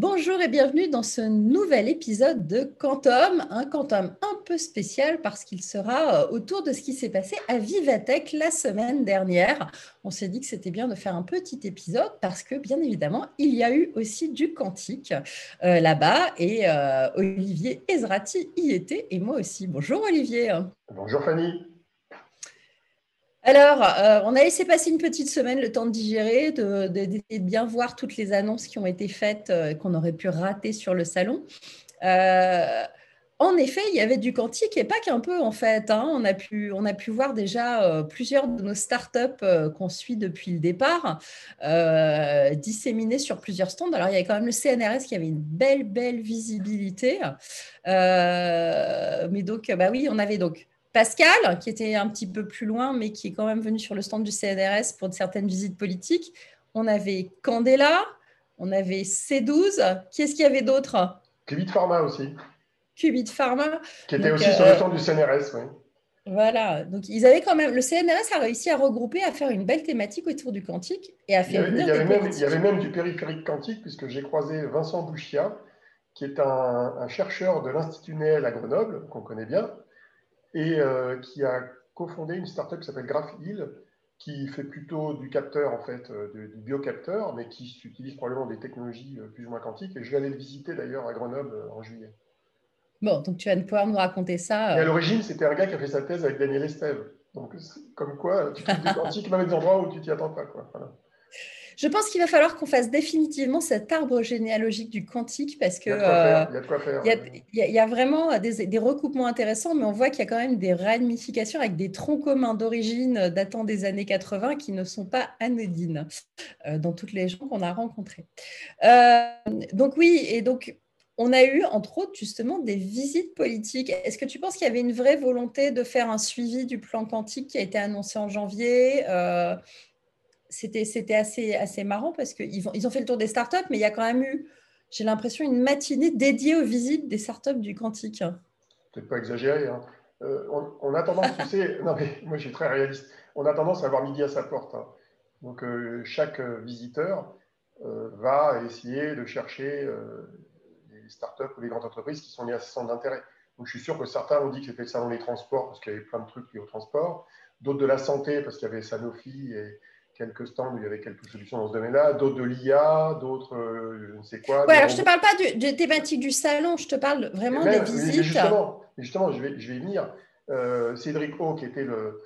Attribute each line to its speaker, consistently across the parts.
Speaker 1: Bonjour et bienvenue dans ce nouvel épisode de Quantum, un Quantum un peu spécial parce qu'il sera euh, autour de ce qui s'est passé à Vivatech la semaine dernière. On s'est dit que c'était bien de faire un petit épisode parce que bien évidemment, il y a eu aussi du quantique euh, là-bas et euh, Olivier Ezrati y était et moi aussi. Bonjour Olivier.
Speaker 2: Bonjour Fanny.
Speaker 1: Alors, euh, on a laissé passer une petite semaine, le temps de digérer, de, bien voir toutes les annonces qui ont été faites, euh, qu'on aurait pu rater sur le salon. Euh, en effet, il y avait du quantique et pas qu'un peu en fait. Hein. On, a pu, voir déjà plusieurs de nos startups qu'on suit depuis le départ disséminées sur plusieurs stands. Alors, il y avait quand même le CNRS qui avait une belle, belle visibilité. mais donc, bah oui, on avait donc Pascal, qui était un petit peu plus loin, mais qui est quand même venu sur le stand du CNRS pour certaines visites politiques. On avait Candela, on avait C12. Qui est-ce qu'il y avait d'autre?
Speaker 2: Qubit Pharma aussi.
Speaker 1: Qubit Pharma.
Speaker 2: Qui était aussi sur le stand du CNRS, oui.
Speaker 1: Voilà, donc ils avaient quand même. Le CNRS a réussi à regrouper, à faire une belle thématique autour du quantique et à faire.
Speaker 2: Il y avait, même, il y avait même du périphérique quantique, puisque j'ai croisé Vincent Bouchia, qui est un, un chercheur de l'Institut Néel à Grenoble, qu'on connaît bien, et euh, qui a cofondé une startup qui s'appelle GraphHeal, qui fait plutôt du capteur, en fait, euh, du, biocapteur, mais qui utilise probablement des technologies euh, plus ou moins quantiques. Et je vais aller le visiter d'ailleurs à Grenoble en juillet.
Speaker 1: Bon, donc tu vas pouvoir nous raconter ça.
Speaker 2: Et à l'origine, c'était un gars qui a fait sa thèse avec Daniel Estève. Donc, comme quoi, tu trouves du quantique même des endroits où tu t'y attends pas. Quoi. Voilà.
Speaker 1: Je pense qu'il va falloir qu'on fasse définitivement cet arbre généalogique du quantique parce que
Speaker 2: il
Speaker 1: y a vraiment des, recoupements intéressants, mais on voit qu'il y a quand même des ramifications avec des troncs communs d'origine datant des années 80 qui ne sont pas anodines euh, dans toutes les gens qu'on a rencontrés. Euh, donc oui, et donc on a eu, entre autres, justement, des visites politiques. Est-ce que tu penses qu'il y avait une vraie volonté de faire un suivi du plan quantique qui a été annoncé en janvier euh, c'était assez, assez marrant parce qu'ils ils ont fait le tour des startups, mais il y a quand même eu, j'ai l'impression, une matinée dédiée aux visites des startups du quantique.
Speaker 2: Peut-être pas exagéré. Hein. Euh, on, a tendance, tu sais, moi je suis très réaliste, on a tendance à avoir midi à sa porte. Hein. Donc euh, chaque visiteur euh, va essayer de chercher les startups ou les grandes entreprises qui sont liées à ce centre d'intérêt. Donc je suis sûr que certains ont dit que c'était le salon des transports parce qu'il y avait plein de trucs liés au transport, d'autres de la santé parce qu'il y avait Sanofi et, quelques stands où il y avait quelques solutions dans ce domaine-là, d'autres de l'IA, d'autres euh, je ne sais quoi.
Speaker 1: Ouais, alors je ne te parle pas de, thématique du salon, je te parle vraiment des visites.
Speaker 2: Justement, justement, je vais, je vais y venir. Euh, Cédric O, qui était le,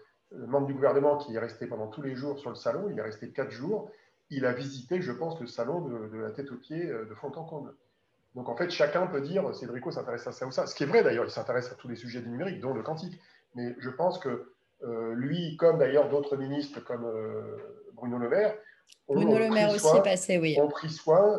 Speaker 2: membre du gouvernement qui est resté pendant tous les jours sur le salon, il est resté quatre jours, il a visité, je pense, le salon de, la tête aux pieds euh, de fond en comble. Donc en fait, chacun peut dire Cédric O s'intéresse à ça ou ça. Ce qui est vrai d'ailleurs, il s'intéresse à tous les sujets du numérique, dont le quantique. Mais je pense que lui, comme d'ailleurs d'autres ministres comme Bruno Le Maire,
Speaker 1: Bruno Le Maire aussi passé, oui.
Speaker 2: ont pris soin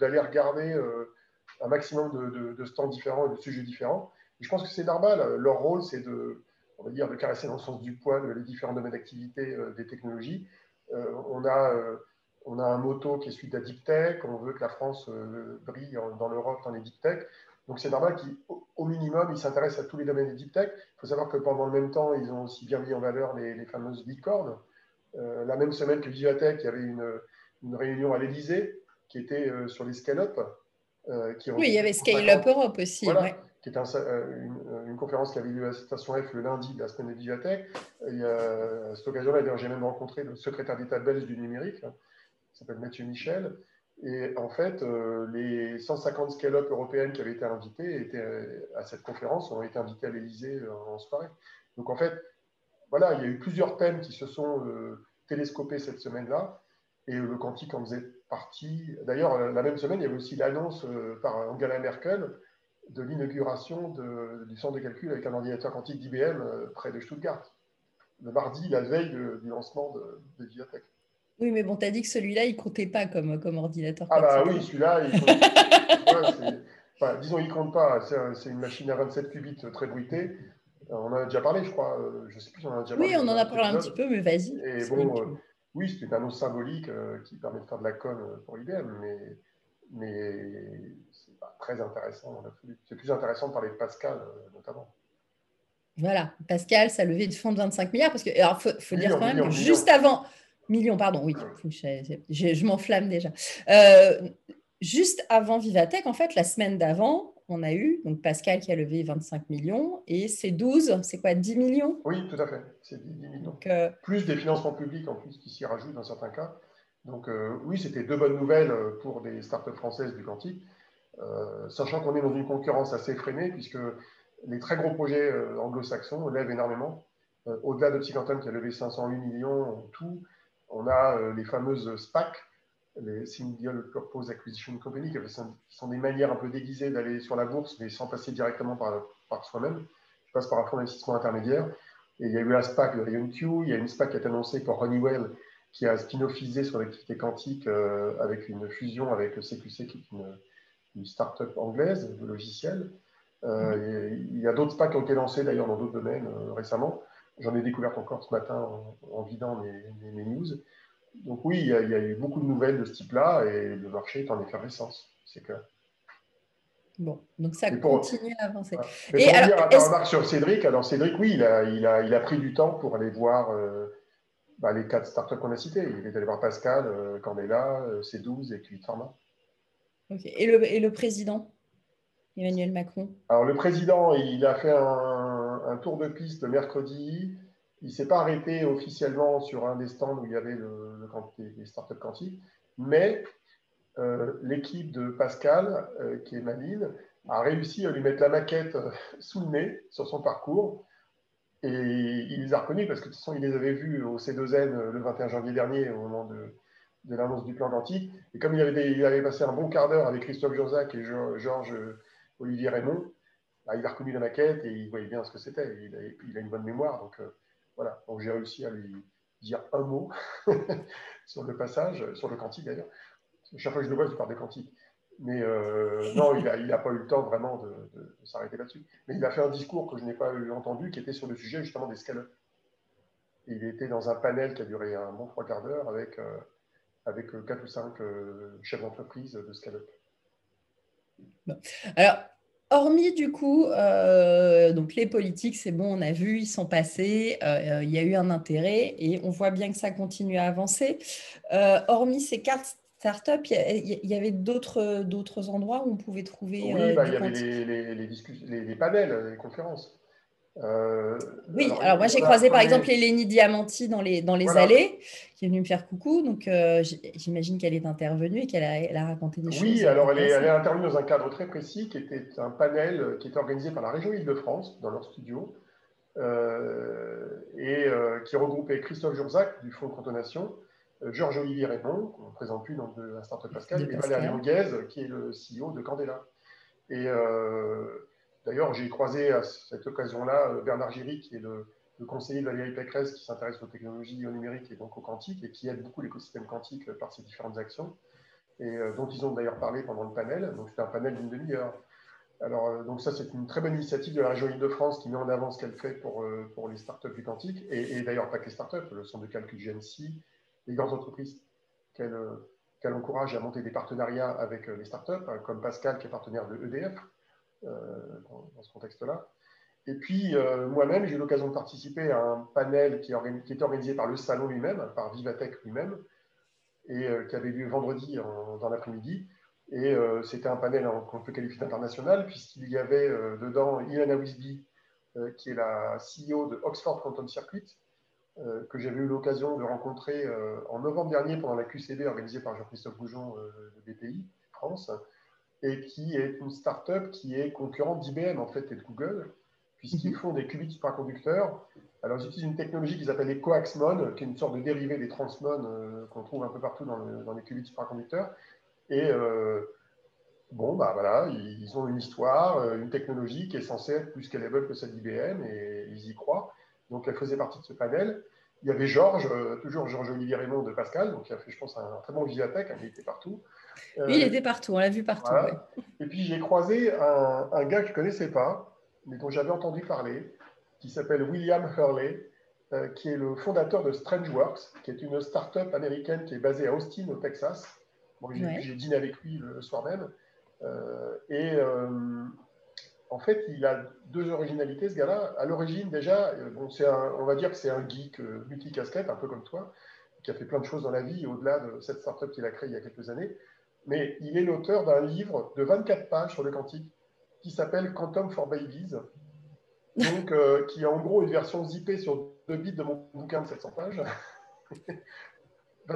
Speaker 2: d'aller regarder euh, un maximum de, stands différents et de sujets différents. je pense que c'est normal. Leur rôle, c'est de, on va dire, de caresser dans le sens du poil les différents domaines d'activité euh, des technologies. Euh, on, a, on a un motto qui est celui de la deep tech. On veut que la France brille dans l'Europe dans les deep tech. Donc c'est normal qu'au minimum, ils s'intéressent à tous les domaines des deep tech. Il faut savoir que pendant le même temps, ils ont aussi bien mis en valeur les, les fameuses licornes. Euh, la même semaine que Vivatech, il y avait une, réunion à l'Elysée qui était euh, sur les scale-up.
Speaker 1: Euh, oui, il y avait Scale-up Europe aussi.
Speaker 2: qui était une, conférence qui avait lieu à la Station F le lundi de la semaine de Vivatech. Et, à cette occasion-là, j'ai même rencontré le secrétaire d'État belge du numérique, hein, qui s'appelle Mathieu Michel. Et en fait, les 150 scale-up européennes qui avaient été invitées à cette conférence ont été invitées à l'Elysée en soirée. Donc en fait, voilà, il y a eu plusieurs thèmes qui se sont euh, télescopés cette semaine-là, et le quantique en faisait partie. D'ailleurs, la même semaine, il y avait aussi l'annonce euh, par Angela Merkel de l'inauguration du centre de calcul avec un ordinateur quantique d'IBM euh, près de Stuttgart, le mardi, la veille du lancement de, de
Speaker 1: Oui, mais bon, tu as dit que celui-là, il ne comptait pas comme, comme ordinateur.
Speaker 2: Ah, bah oui, celui-là, il disons, il ne compte pas. C'est une machine à 27 qubits très bruitée. Euh, on en a déjà parlé, je crois. Euh, je ne sais plus si on en a déjà
Speaker 1: parlé. Oui, on en a parlé un petit peu, mais vas-y.
Speaker 2: Et bon, euh, oui, c'est une annonce symbolique qui permet de faire de la conne pour IBM, mais, mais c'est pas très intéressant C'est plus intéressant de parler de Pascal, notamment.
Speaker 1: Voilà, Pascal, ça levé de fonds de 25 milliards, parce que, alors, faut, faut dire quand même que juste avant, millions, pardon, oui, je, je m'enflamme déjà. juste avant Vivatech, en fait, la semaine d'avant, on a eu donc Pascal qui a levé 25 millions et c'est 12, c'est quoi, 10 millions?
Speaker 2: Oui, tout à fait, c'est 10 millions. Euh, plus des financements publics en plus qui s'y rajoutent dans certains cas. Donc euh, oui, c'était deux bonnes nouvelles pour des startups françaises du quantique, euh, sachant qu'on est dans une concurrence assez effrénée puisque les très gros projets anglo-saxons lèvent énormément. Au-delà de Psychanton qui a levé 508 millions en tout, on a les fameuses SPAC, les Single Purpose Acquisition Company, qui sont des manières un peu déguisées d'aller sur la bourse, mais sans passer directement par, soi-même. Je passe par un fonds d'investissement intermédiaire. Et il y a eu la SPAC de IonQ, il y a une SPAC qui est annoncée pour Honeywell, qui a spin-offisé sur l'activité quantique euh, avec une fusion avec CQC, qui est une, une start-up anglaise de logiciels. Euh, il y a d'autres SPAC qui ont été lancées d'ailleurs dans d'autres domaines euh, récemment. J'en ai découvert encore ce matin en, vidant mes, mes news. Donc oui, il y, a, eu beaucoup de nouvelles de ce type-là et le marché est en effervescence, c'est clair.
Speaker 1: Bon, donc ça continue à avancer.
Speaker 2: Et pour alors, dire, remarque sur Cédric, alors Cédric, oui, il a, il a, il a pris du temps pour aller voir euh, bah, les quatre startups qu'on a cités. Il est allé voir Pascal, euh, Candela, euh, C12 et Qt Pharma.
Speaker 1: Ok. Et le, et le président Emmanuel Macron?
Speaker 2: Alors le président, il a fait un, un tour de piste mercredi. Il ne s'est pas arrêté officiellement sur un des stands où il y avait le, les startups quantiques, mais euh, l'équipe de Pascal, euh, qui est Maline, a réussi à lui mettre la maquette euh, sous le nez sur son parcours. Et il les a reconnus parce que de toute façon, il les avait vus au C2N le 21 janvier dernier, au moment de, l'annonce du plan quantique. Et comme il avait, passé un bon quart d'heure avec Christophe Josac et Georges Olivier Raymond, bah, il a reconnu la maquette et il voyait bien ce que c'était. Il, a une bonne mémoire. Donc, voilà, donc j'ai réussi à lui dire un mot sur le passage, sur le quantique d'ailleurs. Chaque fois que je le vois, je parle des quantiques. Mais euh, non, il n'a pas eu le temps vraiment de, s'arrêter là-dessus. Mais il a fait un discours que je n'ai pas entendu, qui était sur le sujet justement des scale Il était dans un panel qui a duré un bon trois quarts d'heure avec, euh, euh, quatre ou cinq chefs d'entreprise de scale-up.
Speaker 1: Alors, Hormis du coup, euh, donc les politiques, c'est bon, on a vu, ils sont passés, euh, il y a eu un intérêt et on voit bien que ça continue à avancer. Euh, hormis ces quatre startups, il y, avait d'autres endroits où on pouvait trouver.
Speaker 2: Oui, bah, il y avait les, les, les, les, panels, les conférences.
Speaker 1: Euh, oui, alors, moi j'ai croisé par exemple Eleni Diamanti dans les, dans les allées, qui est venue me faire coucou, donc euh, j'imagine qu'elle est intervenue et qu'elle a, elle a, raconté des
Speaker 2: choses.
Speaker 1: Oui,
Speaker 2: alors elle est, elle est, intervenue dans un cadre très précis qui était un panel euh, qui était organisé par la région Île-de-France dans leur studio et qui regroupait Christophe Jurzac du Fonds de Cantonation, Georges-Olivier Raymond, qu'on ne présente plus dans la Startup Pascal, et Valérie Longuez, qui est le CEO de Candela. Et D'ailleurs, j'ai croisé à cette occasion-là euh, Bernard Giry, qui est le, conseiller de Valérie Pécresse, qui s'intéresse aux technologies au numérique et donc au quantique, et qui aide beaucoup l'écosystème quantique par ses différentes actions, et euh, dont ils ont d'ailleurs parlé pendant le panel. Donc, c'était un panel d'une demi-heure. Alors, euh, donc ça, c'est une très bonne initiative de la région Île-de-France qui met en avant ce qu'elle fait pour, pour les startups du quantique, et, d'ailleurs pas que les startups, le centre de calcul GNC, les grandes entreprises qu'elle encourage à monter des partenariats avec les startups, comme Pascal qui est partenaire de EDF, euh, dans, ce contexte-là. Et puis, euh, moi-même, j'ai eu l'occasion de participer à un panel qui, est est organisé par le salon lui-même, par Vivatech lui-même, et euh, qui avait lieu vendredi dans l'après-midi. Et c'était un panel qu'on peut qualifier d'international, puisqu'il y avait dedans Ilana Wisby, qui est la CEO de Oxford Quantum Circuit, que j'avais eu l'occasion de rencontrer en novembre dernier pendant la QCD organisée par Jean-Christophe Goujon de BPI France et qui est une start-up qui est concurrente d'IBM en fait et de Google, puisqu'ils mhm. font des qubits supraconducteurs. Alors, ils utilisent une technologie qu'ils appellent les coaxmon, qui est une sorte de dérivé des transmon euh, qu'on trouve un peu partout dans, les qubits supraconducteurs. Et euh, bon, bah voilà, ils ont une histoire, euh, une technologie qui est censée être plus scalable que celle d'IBM, et ils y croient. Donc, elle faisait partie de ce panel. Il y avait Georges, toujours Georges-Olivier Raymond de Pascal, donc qui a fait, je pense, un, très bon Vivatech, hein, il était partout.
Speaker 1: Oui, il était partout, on l'a vu partout.
Speaker 2: Et puis j'ai croisé un, gars que je ne connaissais pas, mais dont j'avais entendu parler, qui s'appelle William Hurley, euh, qui est le fondateur de StrangeWorks, qui est une start-up américaine qui est basée à Austin, au Texas. j'ai, dîné avec lui le, soir même. Euh, et euh, en fait, il a deux originalités, ce gars-là. À l'origine, déjà, bon, on va dire que c'est un geek multicasquette, un peu comme toi, qui a fait plein de choses dans la vie, au-delà de cette start-up qu'il a créée il y a quelques années mais il est l'auteur d'un livre de 24 pages sur le quantique qui s'appelle Quantum for Babies, donc, euh, qui est en gros une version zippée sur deux bits de mon bouquin de 700 pages.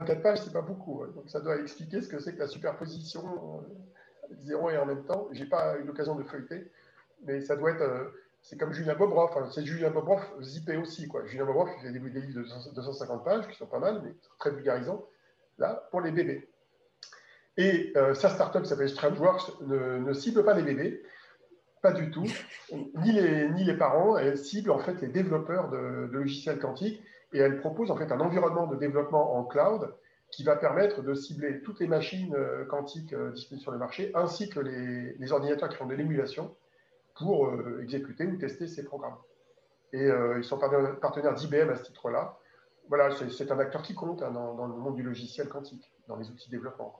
Speaker 2: 24 pages, c'est pas beaucoup. Hein. Donc, ça doit expliquer ce que c'est que la superposition euh, avec zéro et en même temps. J'ai pas eu l'occasion de feuilleter, mais ça doit être. Euh, c'est comme Julien Bobrov. c'est Julien Bobrov zippé aussi. Quoi. Julien Bobrov, il fait des, livres de 250 pages qui sont pas mal, mais très vulgarisants. Là, pour les bébés. Et sa startup qui s'appelle StrangeWorks ne, ne cible pas les bébés. Pas du tout. Ni les, parents. Elle cible en fait les développeurs de, logiciels quantiques et elle propose en fait un environnement de développement en cloud qui va permettre de cibler toutes les machines euh, quantiques euh, disponibles sur le marché ainsi que les, ordinateurs qui font de l'émulation pour euh, exécuter ou tester ces programmes. Et ils sont partenaires d'IBM à ce titre-là. Voilà, c'est un acteur qui compte hein, dans, le monde du logiciel quantique, dans les outils de développement.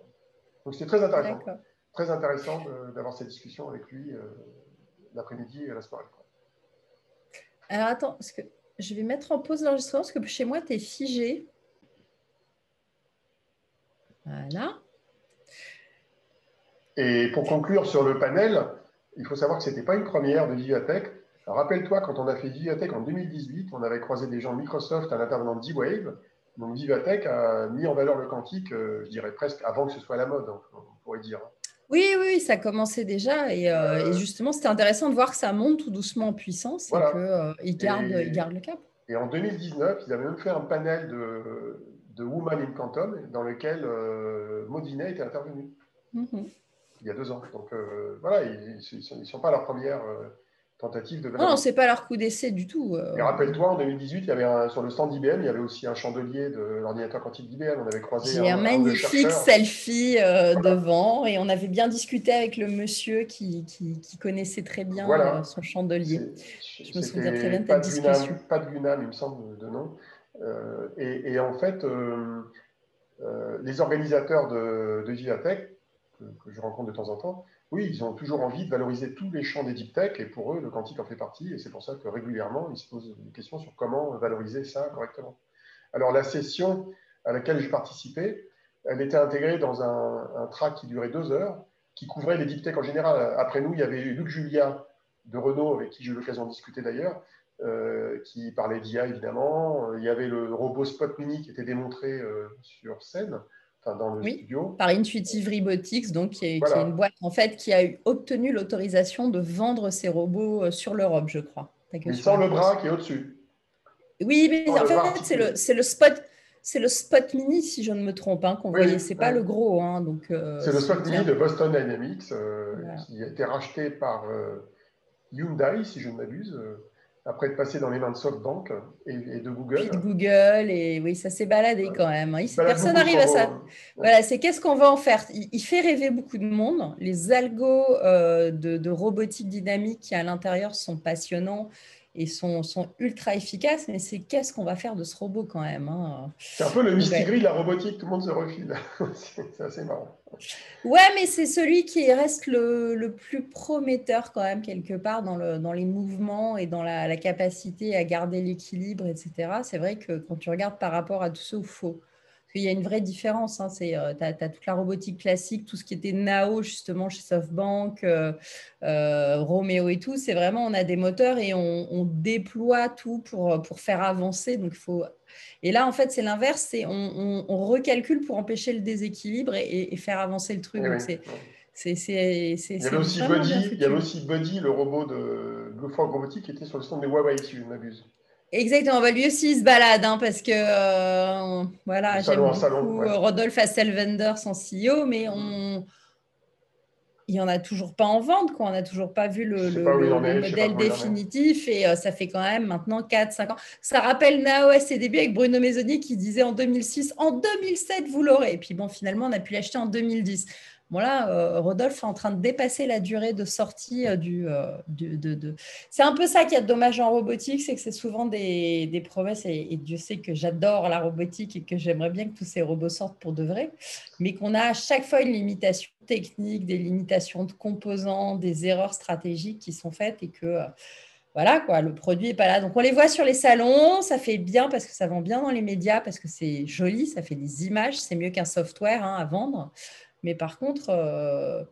Speaker 2: Donc c'est très intéressant. Très intéressant d'avoir cette discussion avec lui l'après-midi et la soirée.
Speaker 1: Alors attends, parce que je vais mettre en pause l'enregistrement parce que chez moi, tu es figé. Voilà.
Speaker 2: Et pour conclure sur le panel, il faut savoir que ce n'était pas une première de Vivatech. Rappelle-toi, quand on a fait Vivatech en 2018, on avait croisé des gens de Microsoft à l'intervenant de D-Wave. Donc Vivatech a mis en valeur le quantique, euh, je dirais presque avant que ce soit la mode, on pourrait dire.
Speaker 1: Oui, oui, ça commençait déjà. Et, euh, justement, c'était intéressant de voir que ça monte tout doucement en puissance et qu'ils euh, gardent, le cap.
Speaker 2: Et en 2019, ils avaient même fait un panel de, de Woman in Quantum dans lequel euh, était intervenu. Mhm. Il y a deux ans. Donc voilà, ils ne sont, pas la première tentative de
Speaker 1: Non, c'est pas leur coup d'essai du tout.
Speaker 2: Euh. Et rappelle-toi, en 2018, il y avait sur le stand d'IBM, il y avait aussi un chandelier de l'ordinateur quantique d'IBM. On avait croisé
Speaker 1: un, un, magnifique selfie euh, devant et on avait bien discuté avec le monsieur qui, qui, connaissait très bien euh, son chandelier.
Speaker 2: Je me souviens très bien de cette discussion. pas de Gunam, il me semble, de nom. Et, en fait, les organisateurs de, de que je rencontre de temps en temps, oui, ils ont toujours envie de valoriser tous les champs des deep tech et pour eux, le quantique en fait partie. Et c'est pour ça que régulièrement, ils se posent des questions sur comment valoriser ça correctement. Alors, la session à laquelle j'ai participé, elle était intégrée dans un, track qui durait deux heures, qui couvrait les deep tech en général. Après nous, il y avait Luc Julia de Renault, avec qui j'ai eu l'occasion de discuter d'ailleurs, euh, qui parlait d'IA évidemment. Il y avait le robot Spot Mini qui était démontré euh, sur scène dans le oui,
Speaker 1: Par Intuitive Robotics, donc qui est, une boîte en fait qui a eu, obtenu l'autorisation de vendre ses robots euh, sur l'Europe, je crois.
Speaker 2: Mais sans le bras qui est au-dessus.
Speaker 1: Oui, mais en fait, c'est le, le, spot. C'est le Spot Mini, si je ne me trompe, hein, qu'on voyait. C'est pas le gros, hein, donc.
Speaker 2: Euh, c'est le Spot Mini de Boston Dynamics euh, qui a été racheté par Hyundai, si je ne m'abuse après être passé dans les mains de SoftBank et, de Google.
Speaker 1: de Google, et oui, ça s'est baladé quand même. Hein. personne n'arrive à ça. Voilà, c'est qu'est-ce qu'on va en faire? Il, fait rêver beaucoup de monde. Les algos euh, de, de, robotique dynamique qui à l'intérieur sont passionnants et sont, sont ultra efficaces, mais c'est qu'est-ce qu'on va faire de ce robot quand même hein.
Speaker 2: C'est un peu le mystigris de la robotique, tout le monde se refile. c'est assez marrant.
Speaker 1: Ouais, mais c'est celui qui reste le, le, plus prometteur quand même quelque part dans, le, dans les mouvements et dans la, la capacité à garder l'équilibre, etc. C'est vrai que quand tu regardes par rapport à tous ceux où faut il y a une vraie différence. Hein. Tu as, toute la robotique classique, tout ce qui était Nao justement chez SoftBank, euh, euh, Romeo et tout. C'est vraiment, on a des moteurs et on, déploie tout pour, pour faire avancer. Donc, il faut... Et là, en fait, c'est l'inverse. C'est on, on, recalcule pour empêcher le déséquilibre et, faire avancer le truc.
Speaker 2: c'est, il, y avait aussi Buddy, il y avait aussi Buddy, le robot de Blue Frog Robotique, qui était sur le stand de Huawei, si je ne m'abuse.
Speaker 1: Exactement, va lui aussi se balade hein, parce que euh, voilà, j'aime beaucoup Rodolphe Asselvender, son CEO, mais on, il n'y en a toujours pas en vente, quoi. on n'a toujours pas vu le, modèle définitif et euh, ça fait quand même maintenant 4-5 ans. Ça rappelle Nao à ses débuts avec Bruno Maisonnier qui disait en 2006, en 2007 vous l'aurez. Et puis bon, finalement on a pu l'acheter en 2010. Bon euh, Rodolphe est en train de dépasser la durée de sortie euh, du... Euh, C'est un peu ça qui est dommage en robotique, c'est que c'est souvent des, promesses, et, Dieu sait que j'adore la robotique et que j'aimerais bien que tous ces robots sortent pour de vrai, mais qu'on a à chaque fois une limitation technique, des limitations de composants, des erreurs stratégiques qui sont faites et que... voilà quoi, le produit n'est pas là. Donc on les voit sur les salons, ça fait bien parce que ça vend bien dans les médias, parce que c'est joli, ça fait des images, c'est mieux qu'un software hein, à vendre Mais par contre, euh,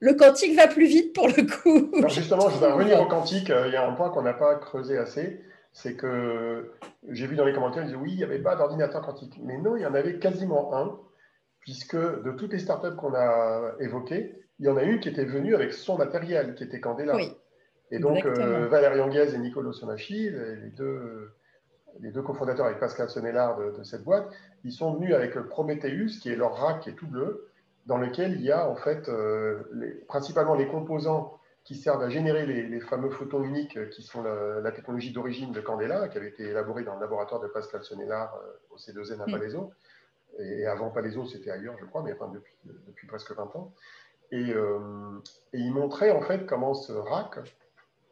Speaker 1: le quantique va plus vite pour le coup.
Speaker 2: Alors justement, je vais revenir au quantique. Il y a un point qu'on n'a pas creusé assez. C'est que j'ai vu dans les commentaires, ils disaient oui, il n'y avait pas d'ordinateur quantique. Mais non, il y en avait quasiment un, puisque de toutes les startups qu'on a évoquées, il y en a une qui était venue avec son matériel, qui était Candela. Oui, et donc, euh, Valérie Anguez et Nicolo Sonachi, les deux, les deux cofondateurs avec Pascal Sonnellard de, cette boîte, ils sont venus avec Prometheus, qui est leur rack qui est tout bleu, dans lequel il y a en fait euh, principalement les composants qui servent à générer les, fameux photons uniques qui sont la, technologie d'origine de Candela, qui avait été élaborée dans le laboratoire de Pascal Sonnellard euh, au C2N à mm. Palaiso. Et avant Palaiso, c'était ailleurs, je crois, mais enfin depuis, depuis presque 20 ans. Et, euh, et, il montrait en fait comment ce rack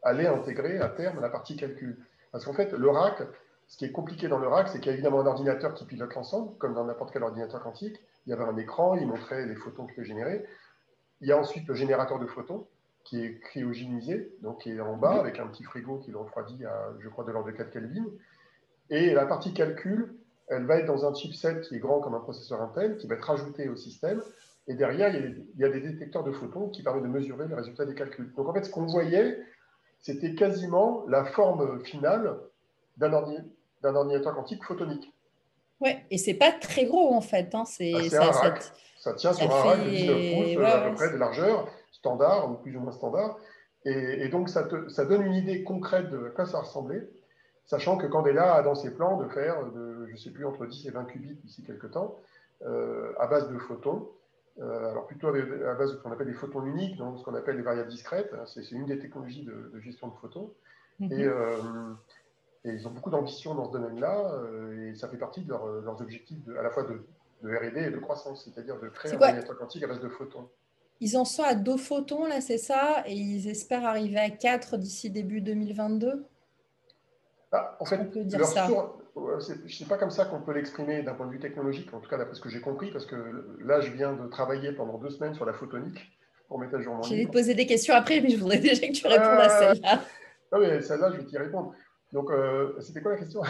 Speaker 2: allait intégrer à terme la partie calcul. Parce qu'en fait, le rack, ce qui est compliqué dans le rack, c'est qu'il y a évidemment un ordinateur qui pilote l'ensemble, comme dans n'importe quel ordinateur quantique. Il y avait un écran, il montrait les photons qu'il générer. Il y a ensuite le générateur de photons, qui est cryogénisé, donc qui est en bas, avec un petit frigo qui le refroidit à, je crois, de l'ordre de 4 Kelvin. Et la partie calcul, elle va être dans un chipset qui est grand comme un processeur Intel, qui va être rajouté au système. Et derrière, il y a des détecteurs de photons qui permettent de mesurer les résultats des calculs. Donc en fait, ce qu'on voyait, c'était quasiment la forme finale d'un ordinateur quantique photonique.
Speaker 1: Ouais, et c'est pas très gros en fait. Hein. C'est,
Speaker 2: ah, ça, ça, tient sur un rack de 19 pouces à peu près de largeur, standard ou plus ou moins standard. Et, donc ça, te, ça, donne une idée concrète de quoi ça ressemblait, sachant que Candela a dans ses plans de faire, de, je ne sais plus, entre 10 et 20 qubits d'ici quelques temps, euh, à base de photons. Euh, alors plutôt à base de ce qu'on appelle des photons uniques, donc ce qu'on appelle des variables discrètes. C'est, une des technologies de, gestion de photons. Mm-hmm. Et euh, et ils ont beaucoup d'ambition dans ce domaine-là, euh, et ça fait partie de euh, leurs objectifs à la fois de, RD et de croissance, c'est-à-dire de créer un ordinateur quantique à base de photons.
Speaker 1: Ils en sont à deux photons, là, c'est ça Et ils espèrent arriver à quatre d'ici début 2022
Speaker 2: ah, En fait, on peut dire ça. c'est pas comme ça qu'on peut l'exprimer d'un point de vue technologique, en tout cas d'après ce que j'ai compris, parce que là, je viens de travailler pendant deux semaines sur la photonique pour mettre à jour mon
Speaker 1: Je vais te poser des questions après, mais je voudrais déjà que tu répondes à euh, celle-là.
Speaker 2: Non, mais celle-là, je vais t'y répondre. Donc, euh, c'était quoi la question?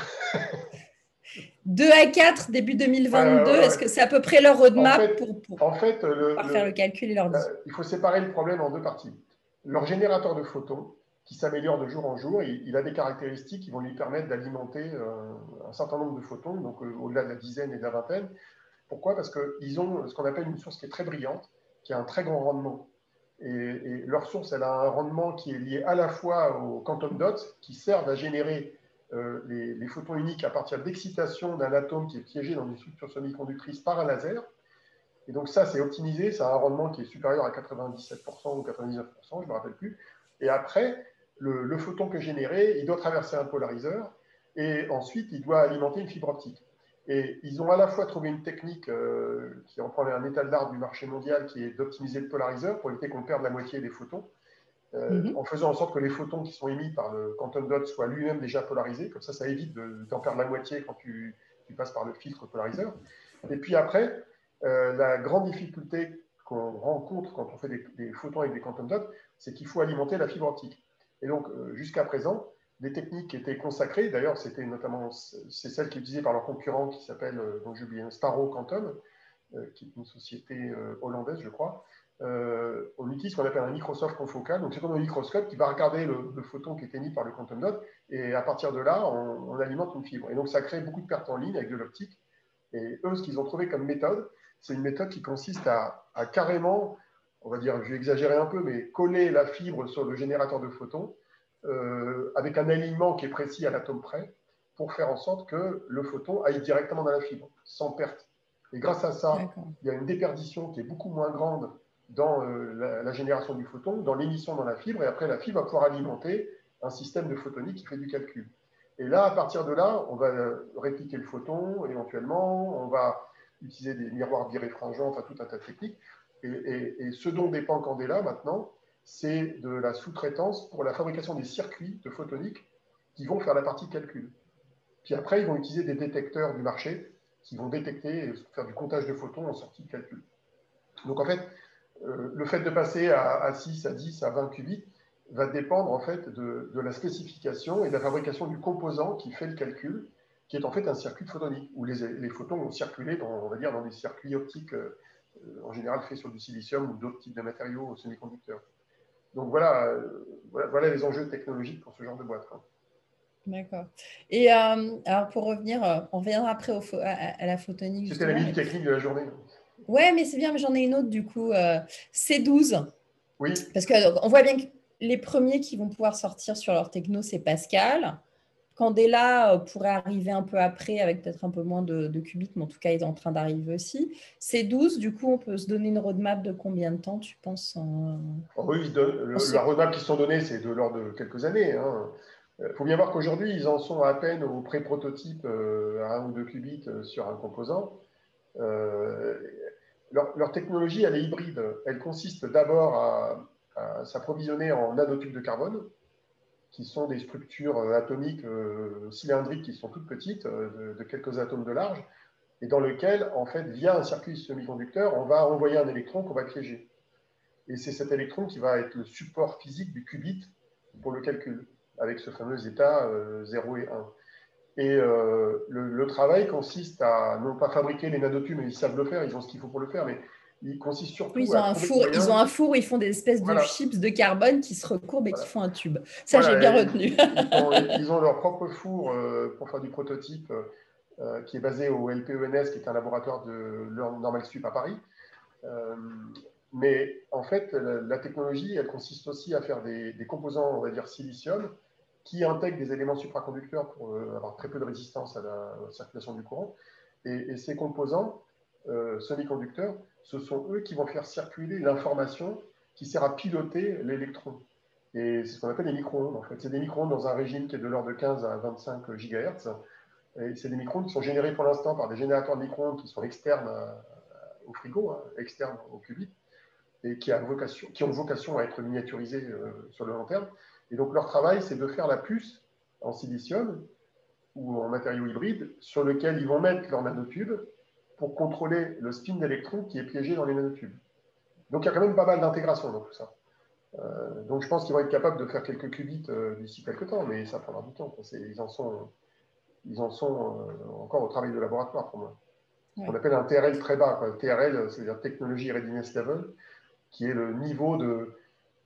Speaker 1: 2 à 4 début 2022, est-ce que c'est à peu près leur roadmap pour,
Speaker 2: en fait,
Speaker 1: faire le calcul et leur
Speaker 2: euh, Il faut séparer le problème en deux parties. Leur générateur de photons, qui s'améliore de jour en jour, il, a des caractéristiques qui vont lui permettre d'alimenter euh, un certain nombre de photons, donc au-delà de la dizaine et de la vingtaine. Pourquoi? Parce qu'ils ont ce qu'on appelle une source qui est très brillante, qui a un très grand rendement. Et, leur source, elle a un rendement qui est lié à la fois aux quantum dots, qui servent à générer euh, les, photons uniques à partir d'excitation d'un atome qui est piégé dans une structure semi-conductrice par un laser. Et donc ça, c'est optimisé, ça a un rendement qui est supérieur à 97% ou 99%, je ne me rappelle plus. Et après, le, le photon que généré, il doit traverser un polariseur et ensuite, il doit alimenter une fibre optique. Et ils ont à la fois trouvé une technique euh, qui reprend un état d'art du marché mondial, qui est d'optimiser le polariseur pour éviter qu'on perde la moitié des photons, euh, mhm. en faisant en sorte que les photons qui sont émis par le quantum dot soient lui-même déjà polarisés. Comme ça, ça évite d'en perdre la moitié quand tu, passes par le filtre polariseur. Et puis après, euh, la grande difficulté qu'on rencontre quand on fait des, des, photons avec des quantum dots, c'est qu'il faut alimenter la fibre optique. Et donc, jusqu'à présent, des techniques qui étaient consacrées. D'ailleurs, c'était notamment c'est celle qui est utilisée par leur concurrent qui s'appelle, euh, dont j'ai oublié, Sparrow Quantum, euh, qui est une société euh, hollandaise, je crois. on utilise ce qu'on appelle un microsoft confocal. Donc, c'est comme un microscope qui va regarder le, photon qui est émis par le quantum dot, et à partir de là, on, alimente une fibre. Et donc, ça crée beaucoup de pertes en ligne avec de l'optique. Et eux, ce qu'ils ont trouvé comme méthode, c'est une méthode qui consiste à, à, carrément, on va dire, je vais exagérer un peu, mais coller la fibre sur le générateur de photons euh, avec un alignement qui est précis à l'atome près, pour faire en sorte que le photon aille directement dans la fibre, sans perte. Et grâce à ça, il y a une déperdition qui est beaucoup moins grande dans euh, la, génération du photon, dans l'émission dans la fibre, et après la fibre va pouvoir alimenter un système de photonique qui fait du calcul. Et là, à partir de là, on va répliquer le photon éventuellement, on va utiliser des miroirs biréfringents, enfin tout un tas de techniques. Et, et ce dont dépend Candela maintenant, c'est de la sous-traitance pour la fabrication des circuits de photonique qui vont faire la partie calcul. Puis après, ils vont utiliser des détecteurs du marché qui vont détecter et faire du comptage de photons en sortie de calcul. Donc en fait, euh, le fait de passer à, 6, à 10, à 20 qubits va dépendre en fait de, la spécification et de la fabrication du composant qui fait le calcul, qui est en fait un circuit photonique, où les, photons vont circuler dans, des circuits optiques euh, en général fait sur du silicium ou d'autres types de matériaux semi-conducteurs. Donc voilà, voilà, les enjeux technologiques pour ce genre de boîte.
Speaker 1: D'accord. Et alors pour revenir, on reviendra après à, la photonique.
Speaker 2: C'était la minute technique de la journée.
Speaker 1: Ouais, mais c'est bien, mais j'en ai une autre du coup. C12.
Speaker 2: Oui.
Speaker 1: Parce qu'on voit bien que les premiers qui vont pouvoir sortir sur leur techno, c'est Pascal. Candela euh, pourrait arriver un peu après avec peut-être un peu moins de, qubits, mais en tout cas, il est en train d'arriver aussi. C'est 12, du coup, on peut se donner une roadmap de combien de temps, tu penses
Speaker 2: oh Oui, la roadmap qui sont donnés, c'est de l'ordre de quelques années. Il hein. euh, faut bien voir qu'aujourd'hui, ils en sont à peine au pré-prototype euh, à 1 ou 2 qubits sur un composant. leur, technologie, elle est hybride. Elle consiste d'abord à s'approvisionner en nanotubes de carbone qui sont des structures euh, atomiques euh, cylindriques qui sont toutes petites, euh, de, quelques atomes de large, et dans lequel, en fait, via un circuit semi-conducteur, on va envoyer un électron qu'on va piéger. Et c'est cet électron qui va être le support physique du qubit pour le calcul, avec ce fameux état 0 et 1. Et le, travail consiste à non pas fabriquer les nanotubes, mais ils savent le faire, ils ont ce qu'il faut pour le faire, mais il consiste surtout
Speaker 1: ils ont, un four, ils ont un four où ils font des espèces de chips de carbone qui se recourbent et qui font un tube. Ça, j'ai bien retenu.
Speaker 2: Ils ont, leur propre four euh, pour faire du prototype euh, qui est basé au LPENS, qui est un laboratoire de Normal Sup à Paris. Euh, mais en fait, la, technologie, elle consiste aussi à faire des, composants, on va dire silicium, qui intègrent des éléments supraconducteurs pour avoir très peu de résistance à la, circulation du courant. et ces composants semi-conducteurs ce sont eux qui vont faire circuler l'information qui sert à piloter l'électron. Et c'est ce qu'on appelle les micro-ondes. En fait, c'est des micro-ondes dans un régime qui est de l'ordre de 15 à 25 GHz. Et c'est des micro-ondes qui sont générés pour l'instant par des générateurs de micro-ondes qui sont externes au frigo, hein, externes au qubit, et qui, ont vocation à être miniaturisés euh, sur le long terme. Et donc leur travail, c'est de faire la puce en silicium ou en matériau hybride sur lequel ils vont mettre leur nanotube pour contrôler le spin d'électrons qui est piégé dans les nanotubes. Donc il y a quand même pas mal d'intégration dans tout ça. Euh, donc je pense qu'ils vont être capables de faire quelques qubits euh, d'ici quelques temps, mais ça prendra du temps. Ils en sont, ils en sont euh, encore au travail de laboratoire pour moi. On appelle un TRL très bas. TRL, c'est-à-dire Technology Readiness Level, qui est le niveau de,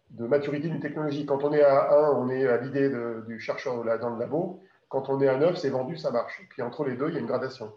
Speaker 2: de maturité d'une technologie. Quand on est à 1, on est à l'idée du chercheur dans le labo. Quand on est à 9, c'est vendu, ça marche. Puis entre les deux, il y a une gradation.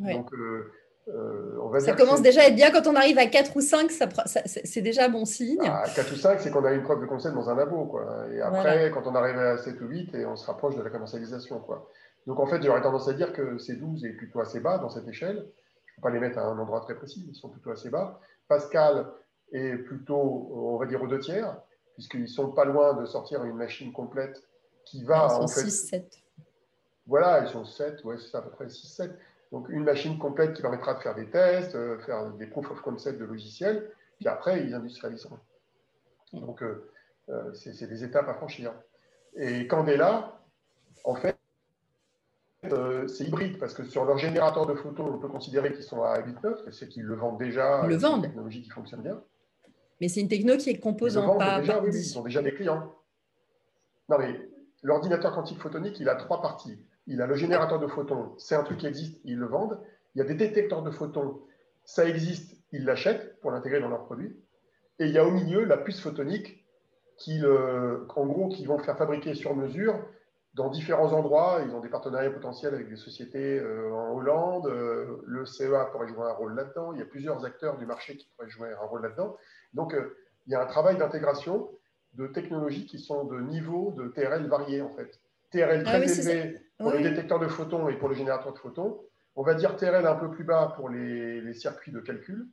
Speaker 2: Donc, euh,
Speaker 1: euh, on va ça commence déjà à être bien quand on arrive à 4 ou 5, ça, c'est déjà bon signe.
Speaker 2: À ah, 4 ou 5, c'est qu'on a une preuve de concept dans un labo. Quoi. Et après, quand on arrive à 7 ou 8, et on se rapproche de la commercialisation. Quoi. Donc en fait, j'aurais tendance à dire que ces 12 est plutôt assez bas dans cette échelle. Je ne peux pas les mettre à un endroit très précis, ils sont plutôt assez bas. Pascal est plutôt, on va dire, aux deux tiers, puisqu'ils ne sont pas loin de sortir une machine complète qui va.
Speaker 1: Ils sont en fait, 6, 7.
Speaker 2: Voilà, ils sont 7, ouais, c'est à peu près 6, 7. Donc, une machine complète qui permettra de faire des tests, euh, faire des proof of concept de logiciels, puis après, ils industrialiseront. Donc, euh, euh, c'est des étapes à franchir. Et Candela, en fait, c'est hybride parce que sur leur générateur de photos, on peut considérer qu'ils sont à 8.9, c'est qu'ils le vendent déjà.
Speaker 1: Ils le vendent.
Speaker 2: une technologie qui fonctionne bien.
Speaker 1: Mais c'est une techno qui est composante.
Speaker 2: Pas déjà, oui, ils ont déjà des clients. Non, mais l'ordinateur quantique photonique, il a trois parties il a le générateur de photons, c'est un truc qui existe, ils le vendent. Il y a des détecteurs de photons, ça existe, ils l'achètent pour l'intégrer dans leurs produits. Et il y a au milieu la puce photonique, qui, en gros, qui vont faire fabriquer sur mesure dans différents endroits. Ils ont des partenariats potentiels avec des sociétés euh, en Hollande. Euh, le CEA pourrait jouer un rôle là-dedans. Il y a plusieurs acteurs du marché qui pourraient jouer un rôle là-dedans. Donc, euh, il y a un travail d'intégration de technologies qui sont de niveaux de TRL variés, en fait. TRL ah très élevé pour les détecteurs de photons et pour le générateur de photons. On va dire TRL un peu plus bas pour les, circuits de calcul.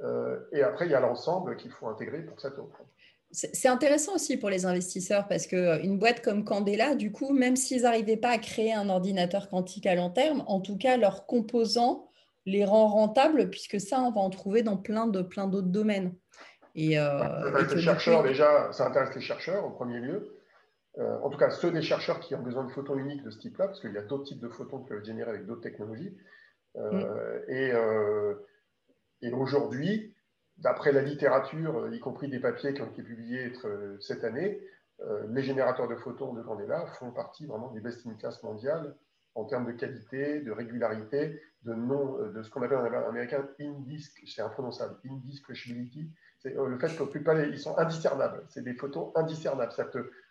Speaker 2: Euh, et après, il y a l'ensemble qu'il faut intégrer pour cette offre.
Speaker 1: C'est intéressant aussi pour les investisseurs parce qu'une boîte comme Candela, du coup, même s'ils n'arrivaient pas à créer un ordinateur quantique à long terme, en tout cas, leurs composants les rend rentables puisque ça, on va en trouver dans plein de plein d'autres domaines.
Speaker 2: Et, euh, les chercheurs, déjà, ça intéresse les chercheurs en premier lieu. Euh, en tout cas ceux des chercheurs qui ont besoin de photons uniques de ce type-là, parce qu'il y a d'autres types de photons qui peuvent être générés avec d'autres technologies. Euh, mm. euh, Et, aujourd'hui, d'après la littérature, y compris des papiers qui ont été publiés cette année, les générateurs de photons de Candela font partie vraiment des best in class mondiales en termes de qualité, de régularité, de ce qu'on appelle en américain indisc, c'est imprononçable, indiscretionability, c'est le fait que ils sont indiscernables. C'est des photos indiscernables.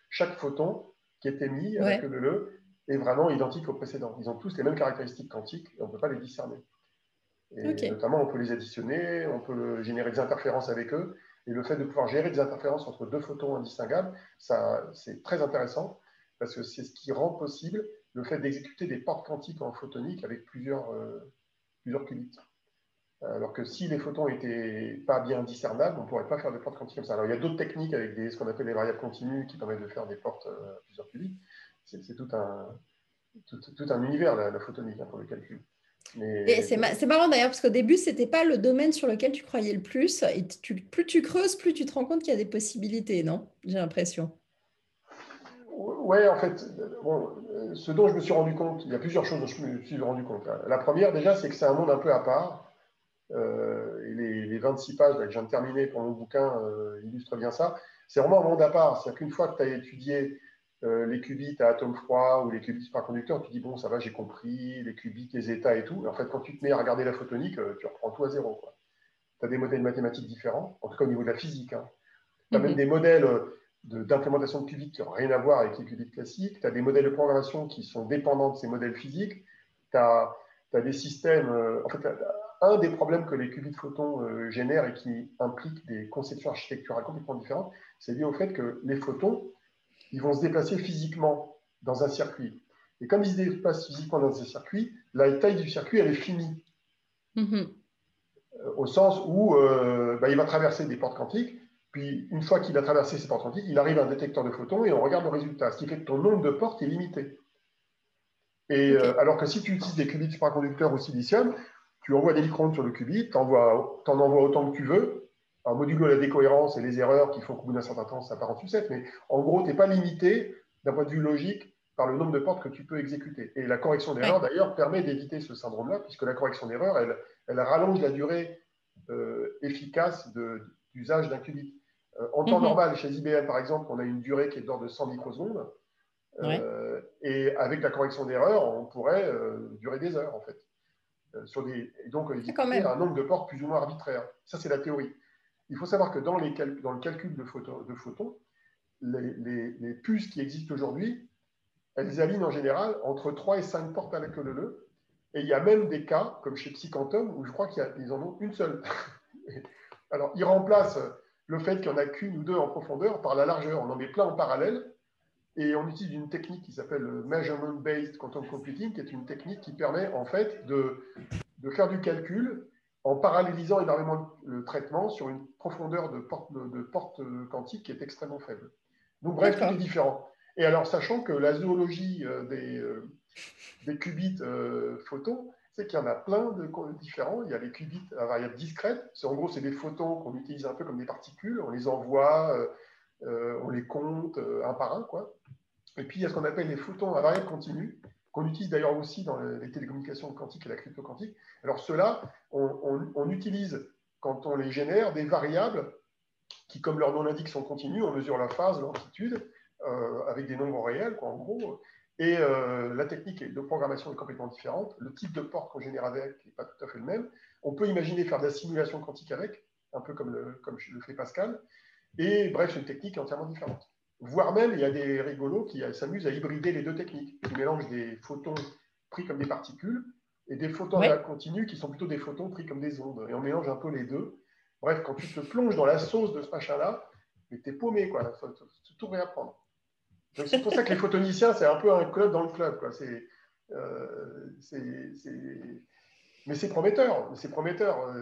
Speaker 2: Chaque photon qui est émis avec le le est vraiment identique au précédent. Ils ont tous les mêmes caractéristiques quantiques et on ne peut pas les discerner. Et notamment, on peut les additionner, on peut générer des interférences avec eux. Et le fait de pouvoir gérer des interférences entre deux photons indistinguables, c'est très intéressant parce que c'est ce qui rend possible le fait d'exécuter des portes quantiques en photonique avec plusieurs, euh, plusieurs qubits. Alors que si les photons n'étaient pas bien discernables, on ne pourrait pas faire des portes quantiques comme ça. Alors il y a d'autres techniques avec des, ce qu'on appelle les variables continues qui permettent de faire des portes euh, plusieurs qubits. C'est tout un, tout, un univers, la, photonique, hein, pour le calcul.
Speaker 1: C'est marrant d'ailleurs, parce qu'au début, ce n'était pas le domaine sur lequel tu croyais le plus. Et plus tu creuses, plus tu te rends compte qu'il y a des possibilités, non? J'ai l'impression.
Speaker 2: Oui, en fait, ce dont je me suis rendu compte, il y a plusieurs choses dont je me suis rendu compte. La première, déjà, c'est que c'est un monde un peu à part. Euh, et les, 26 pages que je viens de terminer pour mon bouquin euh, illustrent bien ça. C'est vraiment un monde à part. C'est-à-dire qu'une fois que tu as étudié euh, les qubits à atomes froids ou les qubits supraconducteurs, tu dis bon, ça va, j'ai compris, les qubits, les états et tout. en fait, quand tu te mets à regarder la photonique, tu reprends tout à zéro. Tu as des modèles mathématiques différents, en tout cas au niveau de la physique. Hein. Tu as même mhm. des modèles d'implémentation de, qubits qui n'ont rien à voir avec les qubits classiques. Tu as des modèles de programmation qui sont dépendants de ces modèles physiques. Tu as, as, des systèmes. en fait, un des problèmes que les qubits photons euh, génèrent et qui implique des conceptions architecturales complètement différentes, c'est lié au fait que les photons, ils vont se déplacer physiquement dans un circuit. Et comme ils se déplacent physiquement dans un circuit, la taille du circuit, elle est finie. Mm-hmm. Euh, au sens où euh, bah, il va traverser des portes quantiques, puis une fois qu'il a traversé ces portes quantiques, il arrive à un détecteur de photons et on regarde le résultat, ce qui fait que ton nombre de portes est limité. Et alors que si tu utilises des qubits supraconducteurs au silicium, tu envoies des microns sur le qubit, tu en envoies autant que tu veux, un modulo la décohérence et les erreurs qui font qu'au bout d'un certain temps, ça part en sucette, mais en gros, tu n'es pas limité d'un point de vue logique par le nombre de portes que tu peux exécuter. Et la correction d'erreur, d'ailleurs, permet d'éviter ce syndrome-là, puisque la correction d'erreur, elle, elle, rallonge la durée euh, efficace d'usage d'un qubit. Euh, en temps mhm. normal, chez IBM, par exemple, on a une durée qui est d'ordre de 100 microsecondes. Euh, et avec la correction d'erreur, on pourrait durer des heures, en fait. Euh, sur des, et donc, il y a un nombre de portes plus ou moins arbitraire. Ça, c'est la théorie. Il faut savoir que dans, les dans le calcul de, photons, de photons les, puces qui existent aujourd'hui, elles alignent en général entre 3 et 5 portes à la queue leu. Et il y a même des cas, comme chez Psyquantum, où je crois qu'ils en ont une seule. Alors, ils remplacent le fait qu'il n'y en a qu'une ou deux en profondeur par la largeur. On en met plein en parallèle. Et on utilise une technique qui s'appelle Measurement-Based Quantum Computing, qui est une technique qui permet en fait de, de faire du calcul en parallélisant énormément le traitement sur une profondeur de porte, de, porte quantique qui est extrêmement faible. Donc bref, tout est différent. Et alors, sachant que la zoologie euh, des, euh, des qubits euh, photons, c'est qu'il y en a plein de différents. Il y a les qubits à variable discrète. En gros, c'est des photons qu'on utilise un peu comme des particules. On les envoie, on les compte un par un. Quoi. Et puis, il y a ce qu'on appelle les photons à variable continue, qu'on utilise d'ailleurs aussi dans les télécommunications quantiques et la crypto quantique. Alors, ceux-là, on, utilise, quand on les génère, des variables qui, comme leur nom l'indique, sont continues. On mesure la phase, l'amplitude, euh, avec des nombres réels, quoi, en gros. Et euh, la technique de programmation est complètement différente. Le type de porte qu'on génère avec n'est pas tout à fait le même. On peut imaginer faire de la simulation quantique avec, un peu comme le, comme le fait Pascal. Et bref, c'est une technique entièrement différente. Voire même, il y a des rigolos qui s'amusent à hybrider les deux techniques, qui mélangent des photons pris comme des particules et des photons ouais. continu qui sont plutôt des photons pris comme des ondes. Et on mélange un peu les deux. Bref, quand tu te plonges dans la sauce de ce machin-là, mais t'es paumé, quoi. Faut, tout réapprendre. c'est pour ça que les photoniciens, c'est un peu un club dans le club, quoi. C'est, euh, Mais c'est prometteur. C'est prometteur.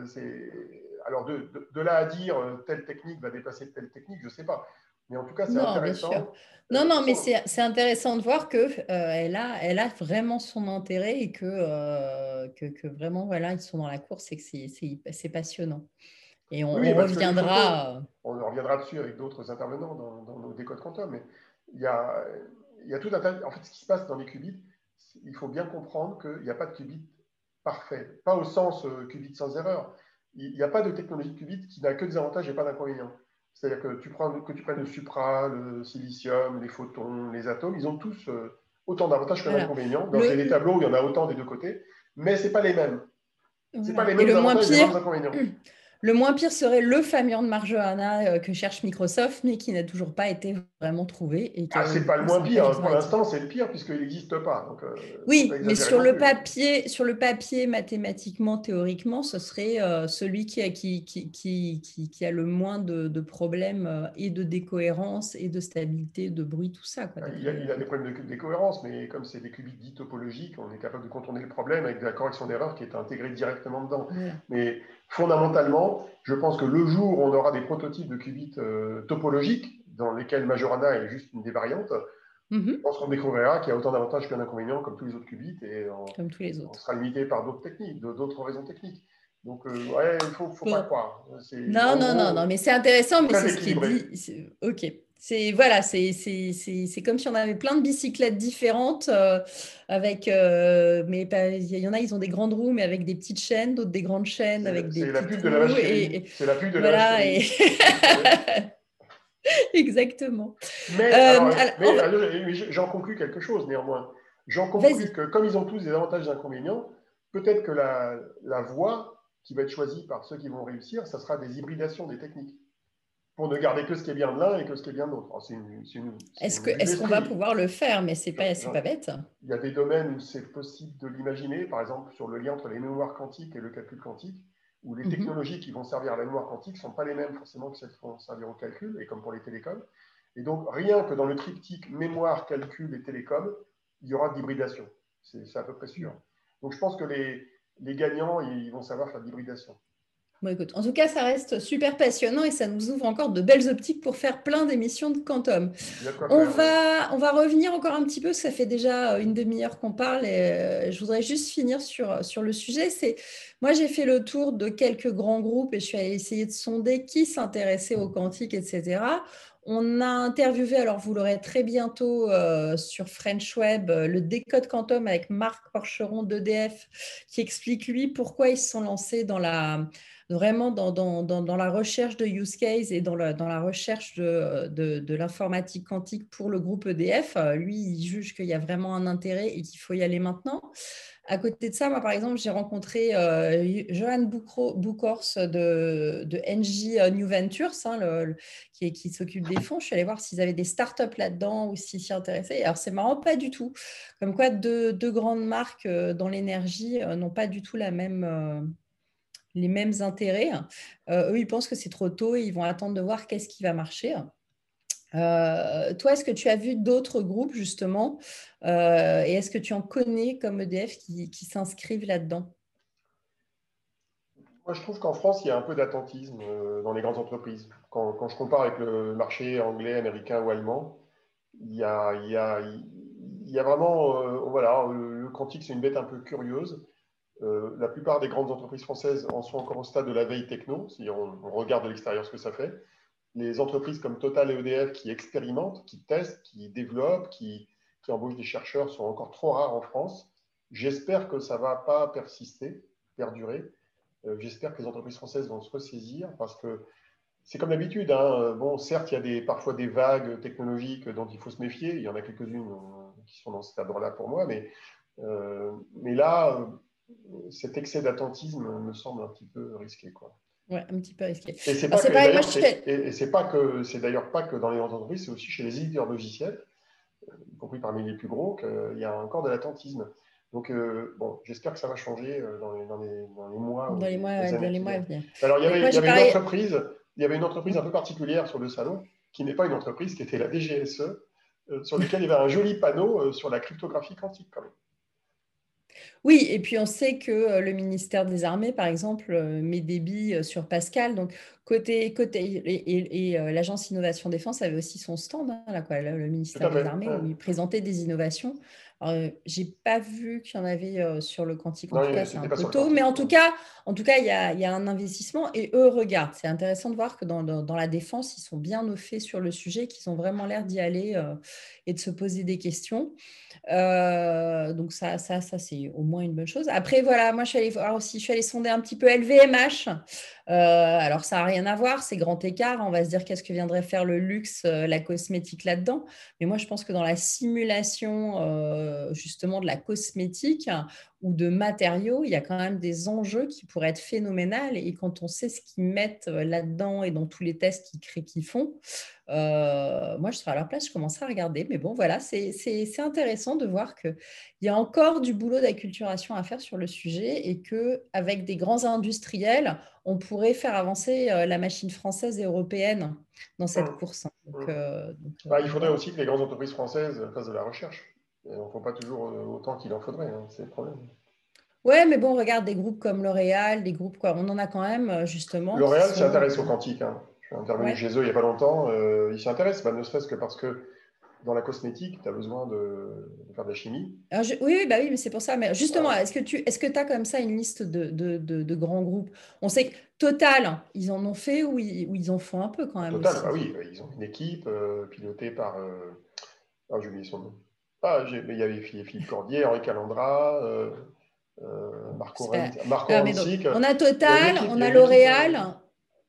Speaker 2: Alors, de, de, là à dire euh, telle technique va dépasser telle technique, je ne sais pas. Mais en tout cas, c'est intéressant.
Speaker 1: Non, non, mais c'est intéressant de voir qu'elle euh, elle a, elle a vraiment son intérêt et que, euh, que, que, vraiment, voilà, ils sont dans la course et que c'est passionnant. Et on, reviendra.
Speaker 2: on reviendra dessus avec d'autres intervenants dans, dans, nos décodes quantum. Mais il y a, il y a tout un tas. En fait, ce qui se passe dans les qubits, il faut bien comprendre qu'il n'y a pas de qubit parfait. Pas au sens euh, qubit sans erreur. Il n'y a pas de technologie de qubit qui n'a que des avantages et pas d'inconvénients. C'est-à-dire que tu, prends, que tu prennes le supra, le silicium, les photons, les atomes, ils ont tous euh, autant d'avantages que d'inconvénients. Dans les tableaux, il y en a autant des deux côtés, mais ce pas les mêmes.
Speaker 1: Ce pas les mêmes avantages et les mêmes inconvénients. Le moins pire serait le Famian de Marjoana euh, que cherche Microsoft, mais qui n'a toujours pas été vraiment trouvé.
Speaker 2: Et ah, c'est pas le moins pire. Pour l'instant, c'est le pire puisqu'il n'existe pas.
Speaker 1: Euh, oui, mais sur le, papier, sur le papier, mathématiquement, théoriquement, ce serait euh, celui qui a, qui, qui, qui, qui, a le moins de, de, problèmes et de décohérence et de stabilité, de bruit, tout ça.
Speaker 2: Quoi, il, y a, il, a, des problèmes de décohérence, mais comme c'est des qubits dits topologiques, on est capable de contourner le problème avec de la correction d'erreur qui est intégrée directement dedans. Mais fondamentalement, je pense que le jour où on aura des prototypes de qubits euh, topologiques, dans lesquels Majorana est juste une des variantes, mhm. je pense qu'on découvrira qu'il y a autant d'avantages qu'un inconvénient comme tous les autres qubits et on,
Speaker 1: comme tous les autres.
Speaker 2: on sera limité par d'autres techniques, d'autres raisons techniques. Donc, euh, ouais, il ne faut, faut pas croire.
Speaker 1: Non, non, non, non, mais c'est intéressant, mais c'est ce qui est dit. Ok. C'est voilà, c'est comme si on avait plein de bicyclettes différentes euh, avec, euh, mais il y en a, ils ont des grandes roues, mais avec des petites chaînes, d'autres des grandes chaînes avec des petites
Speaker 2: de la C'est la pub de voilà, la et...
Speaker 1: Exactement.
Speaker 2: Mais, euh, j'en conclus quelque chose néanmoins. J'en conclus que comme ils ont tous des avantages et des inconvénients, peut-être que la, la voie qui va être choisie par ceux qui vont réussir, ça sera des hybridations des techniques pour ne garder que ce qui est bien de l'un et que ce qui est bien de l'autre.
Speaker 1: Est-ce qu'on va pouvoir le faire Mais ce n'est pas, pas bête.
Speaker 2: Il y a des domaines où c'est possible de l'imaginer, par exemple sur le lien entre les mémoires quantiques et le calcul quantique, où les mhm. technologies qui vont servir à la mémoire quantique ne sont pas les mêmes forcément que celles qui vont servir au calcul, et comme pour les télécoms. Et donc, rien que dans le triptyque mémoire, calcul et télécom, il y aura de l'hybridation. C'est à peu près sûr. Donc, je pense que les, les gagnants, ils vont savoir faire de l'hybridation
Speaker 1: en tout cas, ça reste super passionnant et ça nous ouvre encore de belles optiques pour faire plein d'émissions de quantum. On va, on va revenir encore un petit peu, ça fait déjà une demi-heure qu'on parle et euh, je voudrais juste finir sur, sur le sujet. C'est Moi, j'ai fait le tour de quelques grands groupes et je suis allée essayer de sonder qui s'intéressait au quantique, etc. On a interviewé, alors vous l'aurez très bientôt euh, sur French Web, euh, le Décode Quantum avec Marc Porcheron d'EDF, qui explique lui pourquoi ils se sont lancés dans la, vraiment dans, dans, dans, la recherche de use case et dans, dans la recherche de, de, l'informatique quantique pour le groupe EDF. Euh, lui, il juge qu'il y a vraiment un intérêt et qu'il faut y aller maintenant. À côté de ça, moi, par exemple, j'ai rencontré euh, Johan Boucors de, de NJ euh, New Ventures, hein, qui, qui s'occupe des fonds. Je suis allée voir s'ils avaient des startups là-dedans ou s'ils s'y intéressaient. Alors, c'est marrant, pas du tout. Comme quoi, deux grandes marques dans l'énergie n'ont pas du tout la même les mêmes intérêts. Euh, eux, ils pensent que c'est trop tôt et ils vont attendre de voir qu'est-ce qui va marcher. Euh, toi, est-ce que tu as vu d'autres groupes justement euh, et est-ce que tu en connais comme EDF qui, s'inscrivent là-dedans?
Speaker 2: Moi, je trouve qu'en France, il y a un peu d'attentisme dans les grandes entreprises. Quand, je compare avec le marché anglais, américain ou allemand, il y a, vraiment, voilà, le quantique, c'est une bête un peu curieuse. Euh, la plupart des grandes entreprises françaises en sont encore au stade de la veille techno, si on, regarde de l'extérieur ce que ça fait. Les entreprises comme Total et EDF qui expérimentent, qui testent, qui développent, qui, embauchent des chercheurs sont encore trop rares en France. J'espère que ça ne va pas persister, perdurer. Euh, j'espère que les entreprises françaises vont se ressaisir parce que c'est comme d'habitude. Hein. Bon, certes, il y a parfois des vagues technologiques dont il faut se méfier. Il y en a quelques-unes euh, qui sont dans cet ordre-là pour moi. Mais là, cet excès d'attentisme me semble un petit peu risqué. Quoi.
Speaker 1: Ouais, un petit peu risqué.
Speaker 2: Et c'est pas, que, c'est d'ailleurs pas que dans les entreprises, c'est aussi chez les éditeurs logiciels, euh, y compris parmi les plus gros, qu'il y a encore de l'attentisme. Donc, euh, bon, j'espère que ça va changer euh, dans les, dans les, dans les mois.
Speaker 1: Dans les mois, dans les mois à venir.
Speaker 2: Alors, il y avait, il y avait une entreprise, il y avait une entreprise un peu particulière sur le salon, qui n'est pas une entreprise, qui était la DGSE, sur laquelle il y avait un joli panneau sur la cryptographie quantique quand même.
Speaker 1: Oui, et puis on sait que euh, le ministère des Armées, par exemple, euh, met des billes euh, sur Pascal. Donc, côté, côté et, l'Agence Innovation Défense avait aussi son stand, hein, là, quoi, le ministère des Armées, où il présentait des innovations. Je j'ai pas vu qu'il y en avait sur le quantique, en tout cas, c'est un peu tôt, mais en tout cas, en tout cas, il y a, y a un investissement et eux regardent. C'est intéressant de voir que dans, dans, la défense, ils sont bien au fait sur le sujet, qu'ils ont vraiment l'air d'y aller et de se poser des questions. donc ça, ça, ça c'est au moins une bonne chose. Après, voilà, moi, je suis allée voir aussi, je suis allée sonder un petit peu LVMH. Alors, ça n'a rien à voir, c'est grand écart. On va se dire qu'est-ce que viendrait faire le luxe, la cosmétique là-dedans. Mais moi, je pense que dans la simulation, justement, de la cosmétique ou de matériaux, il y a quand même des enjeux qui pourraient être phénoménales. Et quand on sait ce qu'ils mettent là-dedans et dans tous les tests qu'ils créent, qu'ils font, euh, moi, je serais à leur place, je commencerai à regarder. Mais bon, voilà, c'est intéressant de voir qu'il y a encore du boulot d'acculturation à faire sur le sujet et qu'avec des grands industriels, on pourrait faire avancer euh, la machine française et européenne dans cette mmh. course.
Speaker 2: Mmh. Euh, bah, il faudrait aussi que les grandes entreprises françaises fassent de la recherche. Il ne faut pas toujours autant qu'il en faudrait, hein, c'est le problème.
Speaker 1: Ouais, mais bon, on regarde des groupes comme L'Oréal, des groupes quoi, on en a quand même justement.
Speaker 2: L'Oréal s'intéresse au quantique. Hein. Je suis intervenu chez eux il n'y a pas longtemps. Euh, ils s'y intéressent, bah, ne serait-ce que parce que dans la cosmétique, tu as besoin de, faire de la chimie.
Speaker 1: oui, oui, bah oui, mais c'est pour ça. Mais justement, est-ce que tu est-ce que as comme ça une liste de, de, de, grands groupes? On sait que Total, ils en ont fait ou ils, ils en font un peu quand même
Speaker 2: Total, bah oui, ils ont une équipe euh, pilotée par. Euh... Ah, j'ai oublié son nom. Il y avait Philippe Cordier, Henri Calandra. Euh, euh Marco, Marco
Speaker 1: On a Total, on a L'Oréal,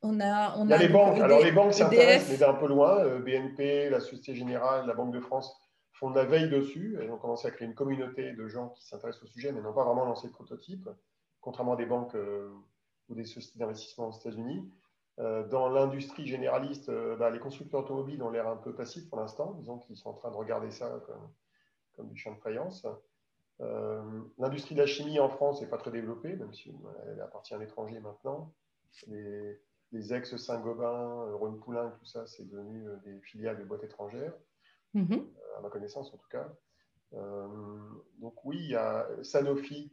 Speaker 1: on a,
Speaker 2: Il y a les banques. Alors, les banques s'intéressent, mais d'un peu loin. Euh, BNP, la Société Générale, la Banque de France font de la veille dessus. Elles ont commencé à créer une communauté de gens qui s'intéressent au sujet, mais n'ont pas vraiment lancé de prototype, contrairement à des banques euh, ou des sociétés d'investissement aux États-Unis. Euh, dans l'industrie généraliste, bah, les constructeurs automobiles ont l'air un peu passifs pour l'instant. Disons qu'ils sont en train de regarder ça comme, du champ de faïence. l'industrie de la chimie en France n'est pas très développée, même si elle appartient à l'étranger maintenant. Les, les ex-Saint-Gobain, euh, Rhône Poulain, tout ça, c'est devenu euh, des filiales de boîtes étrangères, mhm. euh, à ma connaissance en tout cas. donc oui, il y a Sanofi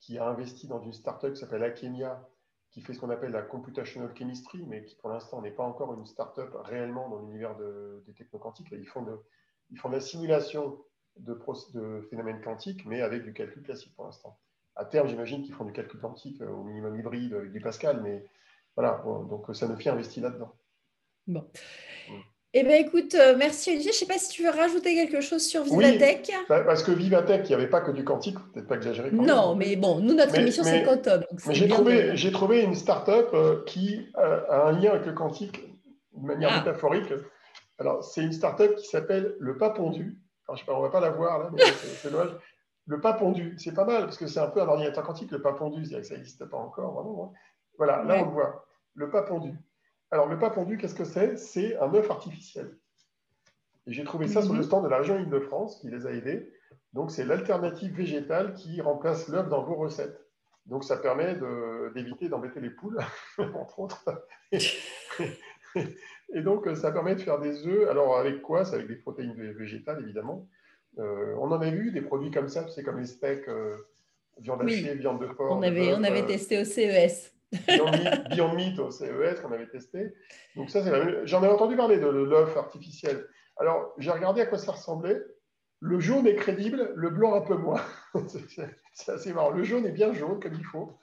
Speaker 2: qui a investi dans une start-up qui s'appelle Akemia, qui fait ce qu'on appelle la computational chemistry, mais qui pour l'instant n'est pas encore une start-up réellement dans l'univers des technoquantiques. Ils font, de, ils font de la simulation de, de, phénomènes quantiques, mais avec du calcul classique pour l'instant. À terme, j'imagine qu'ils font du calcul quantique au minimum hybride avec du Pascal, mais voilà, donc Sanofi investit là-dedans.
Speaker 1: Bon. Mm. Eh bien, écoute, euh, merci Olivier. Je ne sais pas si tu veux rajouter quelque chose sur Vivatech.
Speaker 2: Oui, parce que Vivatech, il n'y avait pas que du quantique, peut-être pas exagéré.
Speaker 1: Non, mais bon, nous, notre émission, c'est Quantum.
Speaker 2: j'ai trouvé, trouvé, une start-up euh, qui a un lien avec le quantique de manière ah. métaphorique. Alors, c'est une start-up qui s'appelle le pas pondu. Alors, je sais pas, on ne va pas la voir là, mais c'est dommage. Le pas pondu, c'est pas mal, parce que c'est un peu un ordinateur quantique, le pas pondu, c'est-à-dire que ça n'existe pas encore, vraiment. Hein. Voilà, là on le voit, le pas pondu. Alors le pas pondu, qu'est-ce que c'est? C'est un œuf artificiel. Et j'ai trouvé ça sur le mhm. stand de la région Île-de-France qui les a aidés. Donc c'est l'alternative végétale qui remplace l'œuf dans vos recettes. Donc ça permet d'éviter d'embêter les poules, entre autres. Et donc ça permet de faire des œufs. Alors avec quoi? C'est avec des protéines végétales, évidemment. Euh, on en a vu des produits comme ça, c'est comme les steaks, euh, viande hachée, viande de porc.
Speaker 1: On avait, on avait euh, testé au CES.
Speaker 2: Beyond Meat, au CES qu'on avait testé. Donc ça, c'est J'en ai entendu parler de l'œuf artificiel. Alors, j'ai regardé à quoi ça ressemblait. Le jaune est crédible, le blanc un peu moins. c'est assez marrant. Le jaune est bien jaune comme il faut.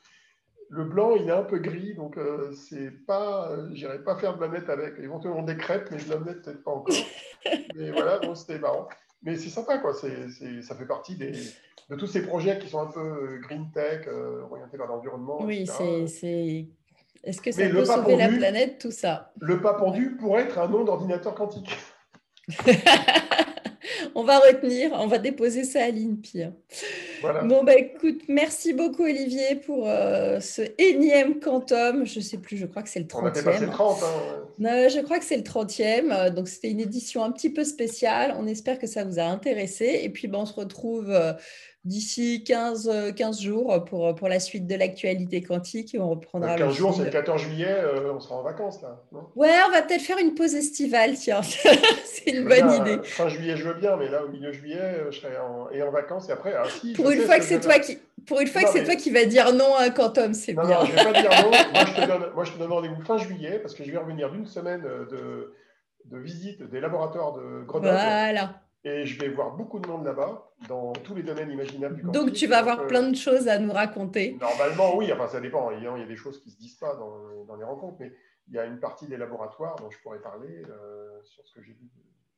Speaker 2: Le blanc, il est un peu gris, donc euh, c'est pas, j'irai pas faire de l'omelette avec. Éventuellement des crêpes, mais de l'omelette peut-être pas encore. mais voilà, bon, c'était marrant. Mais c'est sympa, quoi. C'est, ça fait partie des, de tous ces projets qui sont un peu euh, green tech, euh, orientés vers l'environnement.
Speaker 1: Oui, c'est. Est-ce que ça peut sauver la planète, tout ça?
Speaker 2: Le pas pendu pourrait être un nom d'ordinateur quantique.
Speaker 1: on va retenir, on va déposer ça à l'INPI. Bon, bah, écoute, merci beaucoup Olivier pour euh, ce énième quantum. Je ne sais plus, je crois que c'est le 30e.
Speaker 2: On 30,
Speaker 1: hein, je crois que c'est le 30e. Donc, c'était une édition un petit peu spéciale. On espère que ça vous a intéressé. Et puis, bah, on se retrouve d'ici 15, 15 euh, jours pour, pour la suite de l'actualité quantique on reprendra
Speaker 2: 15 jours, c'est le 14 juillet, euh, on sera en vacances là.
Speaker 1: ouais, on va peut-être faire une pause estivale, tiens, c'est une bonne idée.
Speaker 2: Fin juillet, je veux bien, mais là, au milieu juillet, euh, je serai en, et en vacances et après, ah, si,
Speaker 1: pour, une fois que c'est toi qui, pour une fois que c'est toi qui vas dire non à un quantum, c'est bien.
Speaker 2: Non, je ne vais pas dire non. moi, je te donne, moi, je te donne rendez-vous fin juillet parce que je vais revenir d'une semaine de, de visite des laboratoires de Grenoble.
Speaker 1: Voilà.
Speaker 2: Et je vais voir beaucoup de monde là-bas, dans tous les domaines imaginables du.
Speaker 1: Donc, tu vas avoir plein de euh, choses à nous raconter.
Speaker 2: Normalement, oui. Enfin, ça dépend. Il y a des choses qui ne se disent pas dans, les rencontres, mais il y a une partie des laboratoires dont je pourrais parler euh, sur ce que j'ai vu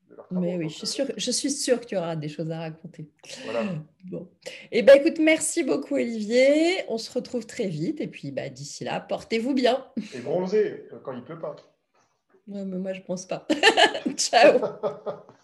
Speaker 2: de leur travail.
Speaker 1: Mais oui, je euh, suis, sûre, je suis sûre que tu auras des choses à raconter. Voilà. Bon. Eh bien, écoute, merci beaucoup, Olivier. On se retrouve très vite. Et puis, bah, d'ici là, portez-vous bien.
Speaker 2: Et bronzez quand il ne pleut pas.
Speaker 1: Moi, je ne pense pas. Ciao